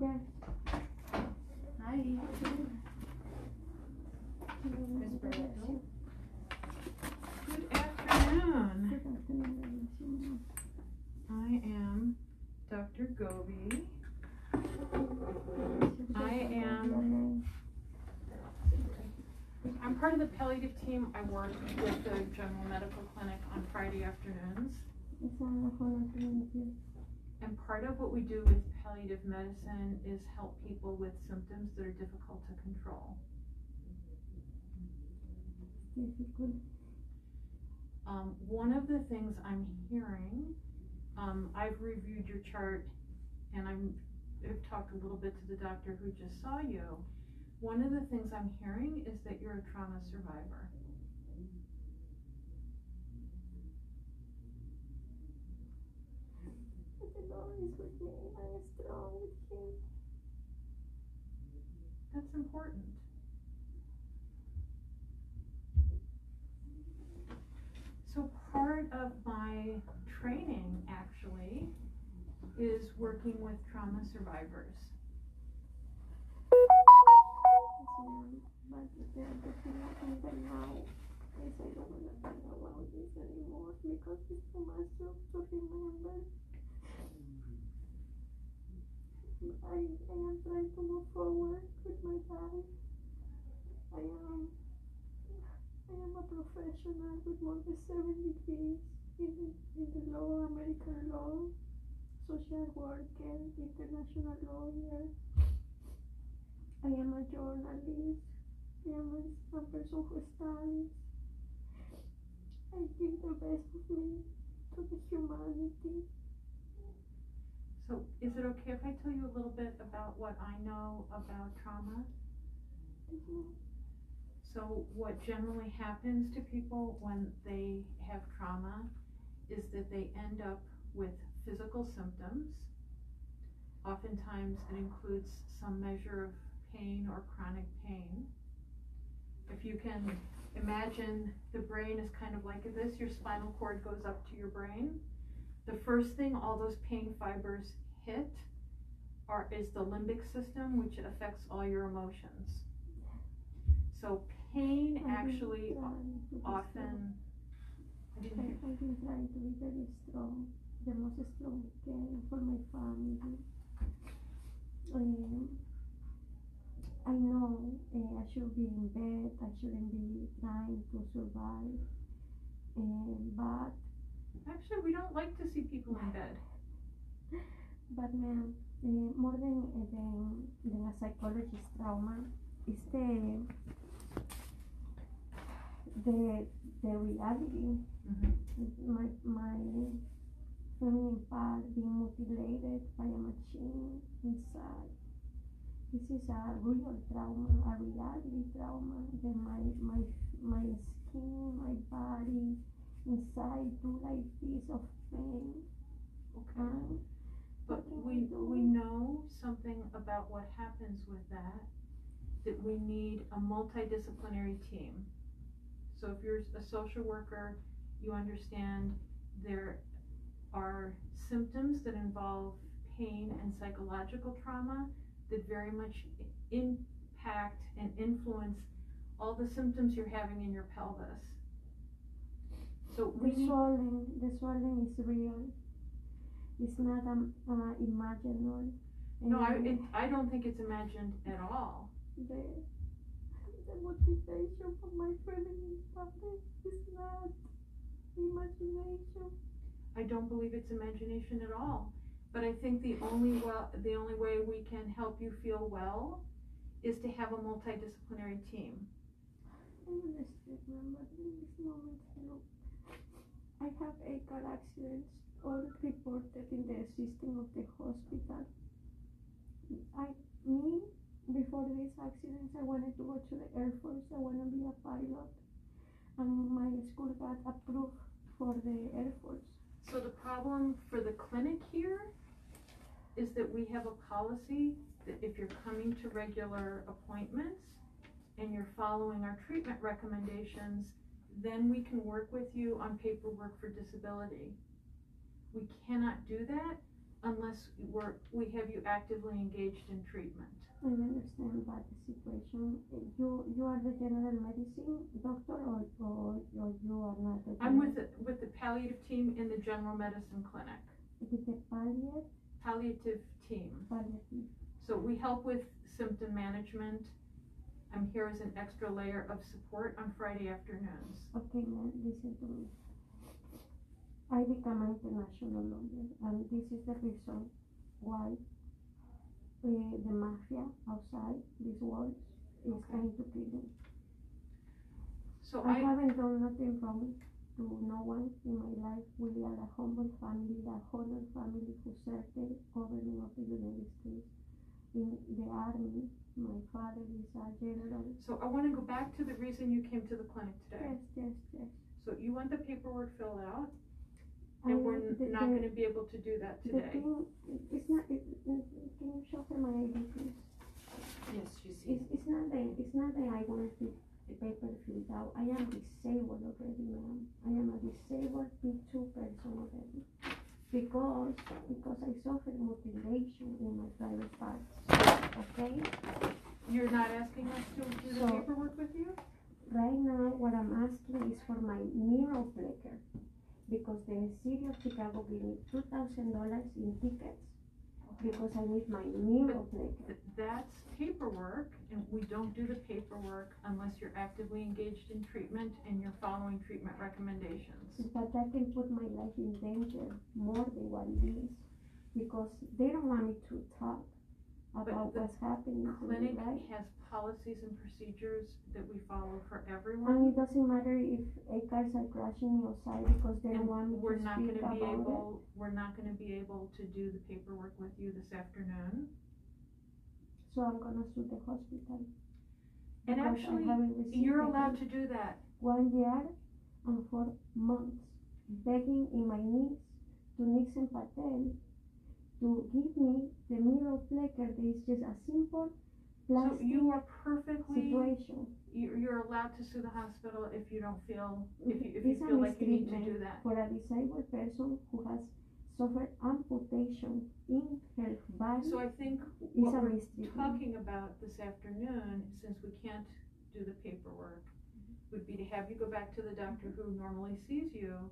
Yes. Hi. Ms. Barreto. Good afternoon. Good afternoon, Alicia. I am Dr. Gobi. I am- I'm part of the palliative team. I work with the general medical clinic on Friday afternoons. It's an honor to meet you. And part of what we do with palliative medicine is help people with symptoms that are difficult to control. Um, one of the things I'm hearing, um, I've reviewed your chart and I'm, I've talked a little bit to the doctor who just saw you. One of the things I'm hearing is that you're a trauma survivor. I'm strong with. That's important. So part of my training actually is working with trauma survivors. But the, thing I now is I don't want to anymore because it's too much to remember. I, am trying to move forward with my life. I am I am a professional with more than seven degrees in the, in the law, American law, social worker, international lawyer. I am a journalist. I am a, a person who studies. I give the best of me to the humanity. So is it okay if I tell you a little bit about what I know about trauma? So what generally happens to people when they have trauma is that they end up with physical symptoms. Oftentimes it includes some measure of pain or chronic pain. If you can imagine the brain is kind of like this, your spinal cord goes up to your brain. The first thing all those pain fibers hit are is the limbic system, which affects all your emotions. So pain actually trying to be often I didn't hear. strong. I've been trying to be very strong, the most strong I can for my family. Um, I know uh, I should be in bed, I shouldn't be trying to survive, um, but Actually, we don't like to see people in bed. But ma'am, uh, more than, uh, than than a psychologist trauma, is the the the reality. Mhm. My my feminine part being mutilated by a machine inside. This is a real trauma, a reality trauma. That my my my skin, my body inside do like this of pain. Okay. But we, we know something about what happens with that, that we need a multidisciplinary team. So if you're a social worker, you understand there are symptoms that involve pain and psychological trauma that very much impact and influence all the symptoms you're having in your pelvis. So The swelling, the swelling is real. It's not um, uh, imaginary. No, I, it, I don't think it's imagined at all. the, the motivation of my feminine body is not imagination. I don't believe it's imagination at all. But I think the only well, the only way we can help you feel well is to have a multidisciplinary team. I understand, but in this moment, look, I have a car accident all reported in the system of the hospital. I, me, before these accidents, I wanted to go to the Air Force. I want to be a pilot, and my school got approved for the Air Force. So the problem for the clinic here is that we have a policy that if you're coming to regular appointments and you're following our treatment recommendations, then we can work with you on paperwork for disability. We cannot do that unless we're, we have you actively engaged in treatment. I understand about the situation. You you are the general medicine doctor or or, or you are not the I'm with the, with the palliative team in the general medicine clinic, with the palliative palliative team. palliative. So we help with symptom management. I'm here as an extra layer of support on Friday afternoons. Okay, man, listen to me. I become an international lawyer, and this is the reason why uh, the mafia outside these walls is trying to kill me. So I I, haven't done nothing wrong to no one in my life. We are a humble family, a honor family who served the government of the United States in the army. My father is a general. so I wanna go back to the reason you came to the clinic today. Yes, yes, yes. So you want the paperwork filled out, and we're the- not the- gonna be able to do that The today. thing, it's not, it, it, can you show her my ID please? Yes, you see. It's, it's not that, it's not that I want the, the paper filled out, I am disabled already, ma'am. I am a disabled P two person already. Because, because I suffered mutilation in my private parts, okay? You're not asking us to do the paperwork with you? Right now, what I'm asking is for my mirror plaker. Because the city of Chicago gave me two thousand dollars in tickets. Because I need my mirror plaker. That's paperwork, and we don't do the paperwork unless you're actively engaged in treatment and you're following treatment recommendations. But that can put my life in danger more than what it is. Because they don't want me to talk about the what's happening to Clinic right? has policies and procedures that we follow for And everyone. it doesn't matter if a cars are crashing outside because they And want me we're to not speak gonna about be it. able, we're not gonna be able to do the paperwork with you this afternoon. So I'm gonna sue the hospital. And because I actually, haven't received You're the allowed to do that. one year and four months begging in my knees to Nixon Patel to give me the mirror plaker that is just a simple So plastic you are perfectly, situation. you're, allowed to sue the hospital if you don't feel, if you, if you feel like you need to do that. For a disabled person who has suffered amputation in her body So I think what we're talking about this afternoon, since we can't do the paperwork, mm-hmm. would be to have you go back to the doctor who normally sees you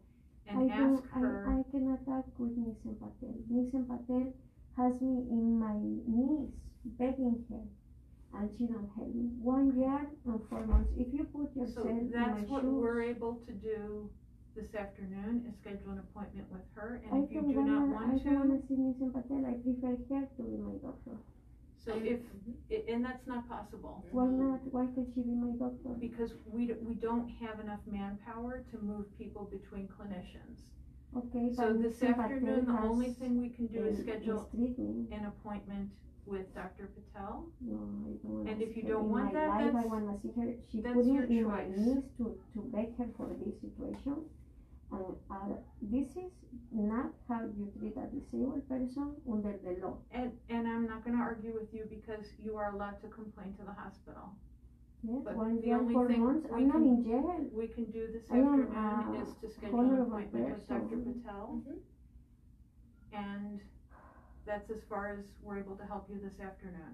and I ask her, I, I cannot talk with Nixon Patel. Nixon Patel has me in my knees begging her and she don't help me. One year and four months. If you put so yourself in my that's what shoes, we're able to do this afternoon, is schedule an appointment with her, I and if you do not wanna, I don't wanna to, see Nixon Patel. I prefer her to be my doctor. So if, i- and that's not possible. Why not? Why can't she be my doctor? Because we, d- we don't have enough manpower to move people between clinicians. Okay, So but this Patel afternoon, the has only thing we can do is schedule treatment. an appointment with Dr. Patel. No, I don't wanna And if see you her. don't In want my that, life, I that's- wanna see her. She that's put me your in my choice. knees to, to beg her for this situation. And, uh, this is not how you treat a disabled person under the law. And I'm not gonna argue with you because you are allowed to complain to the hospital. Yes, But one the only four thing months, we I'm not can- in jail. We can do this I am, afternoon uh, is to schedule an honorable appointment with Dr. person. Patel. And that's as far as we're able to help you this afternoon.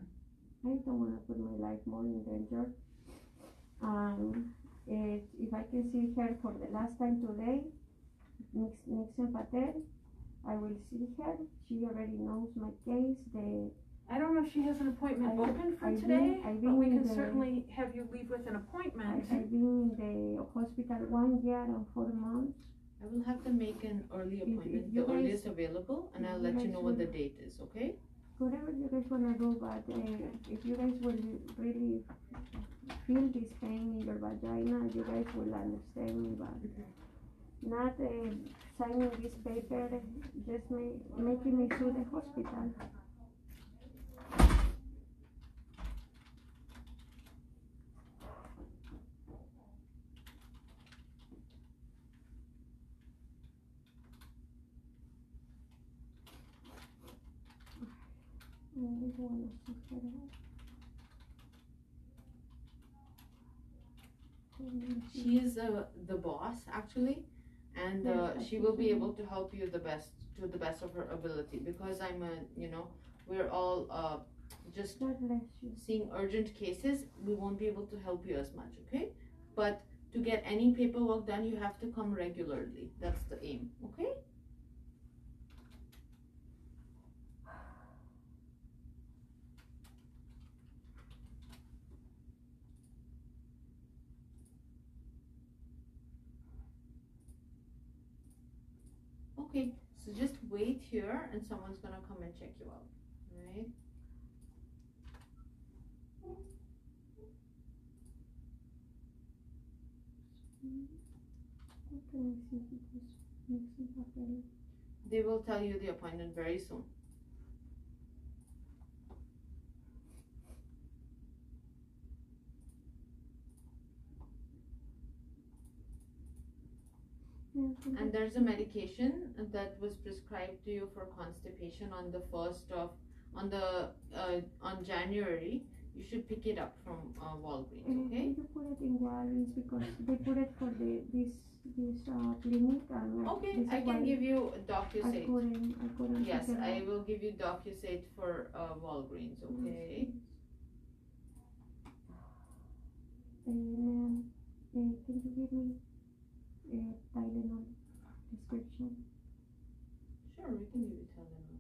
I don't wanna put my life more in danger. Um, if, if I can see her for the last time today, Nix, Nixon Patel, I will see her. She already knows my case, the, I don't know if she has an appointment I- open for I've today, been- I've but we can the- certainly have you leave with an appointment. I've been in the hospital one year and four months. I will have to make an early if appointment, the earliest available, and I'll let you know what the date is, okay? Whatever you guys wanna do, but, uh, if you guys will really feel this pain in your vagina, you guys will understand me, but not, uh, signing this paper, just ma- making me sue the hospital. I really wanna see her. She is uh, the boss, actually, and uh, she will be able to help you the best to the best of her ability because I'm a you know we're all uh, just seeing urgent cases we won't be able to help you as much okay? But to get any paperwork done you have to come regularly. That's the aim okay okay so just wait here and someone's gonna come and check you out right? They will tell you the appointment very soon And there's a medication that was prescribed to you for constipation on the first of, on the, uh, on January. You should pick it up from uh, Walgreens, Uh, okay? You put it in Walgreens because they put it for the this this uh, clinic and uh, Okay, I can give you I couldn't I couldn't Yes, I will give you DocuSate for uh, Walgreens, okay? And uh, can you give me a Tylenol description? Sure, we can give you Tylenol.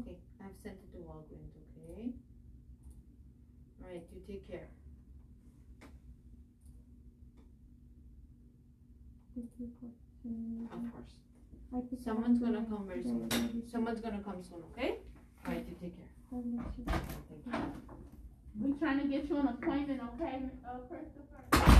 Okay, I've sent it to Walgreens, okay? Alright, you take care. Thank you for sending me Of course. I pick Someone's gonna come very soon. Someone's gonna come soon, okay? Alright, you take care. God bless you. Thank you. We trying to get you an appointment, okay, uh, Christopher?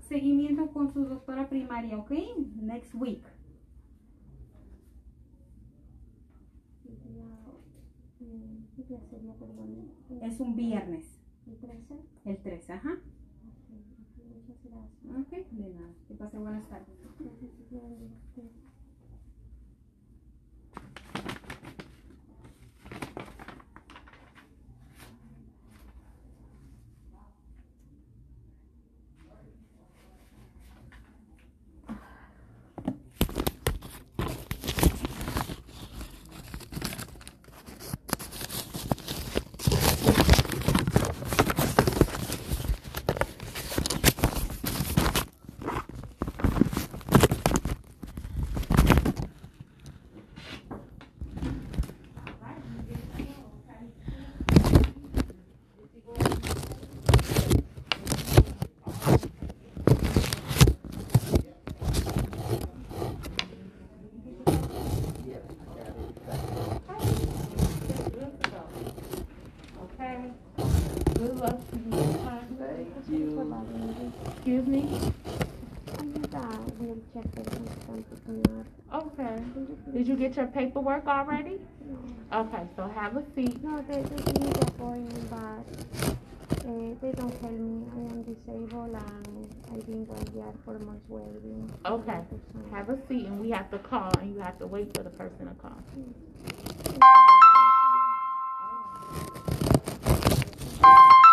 Seguimiento con su doctora primaria, ¿ok? Next week. ¿Qué día, eh, qué día sería, perdón? ¿El- Es un viernes. ¿El 13? El 13, ajá. Ok, de nada. Que pase buenas tardes. Me? Ayuda, voy a check el constante, señor. Okay. Did you get your paperwork already? No, Okay, so have a seat. no, they, they give me the appointment, but uh, they don't tell me I am disabled and I've been year for months welding. Okay. Have a seat and we have to call and you have to wait for the person to call. Thank you.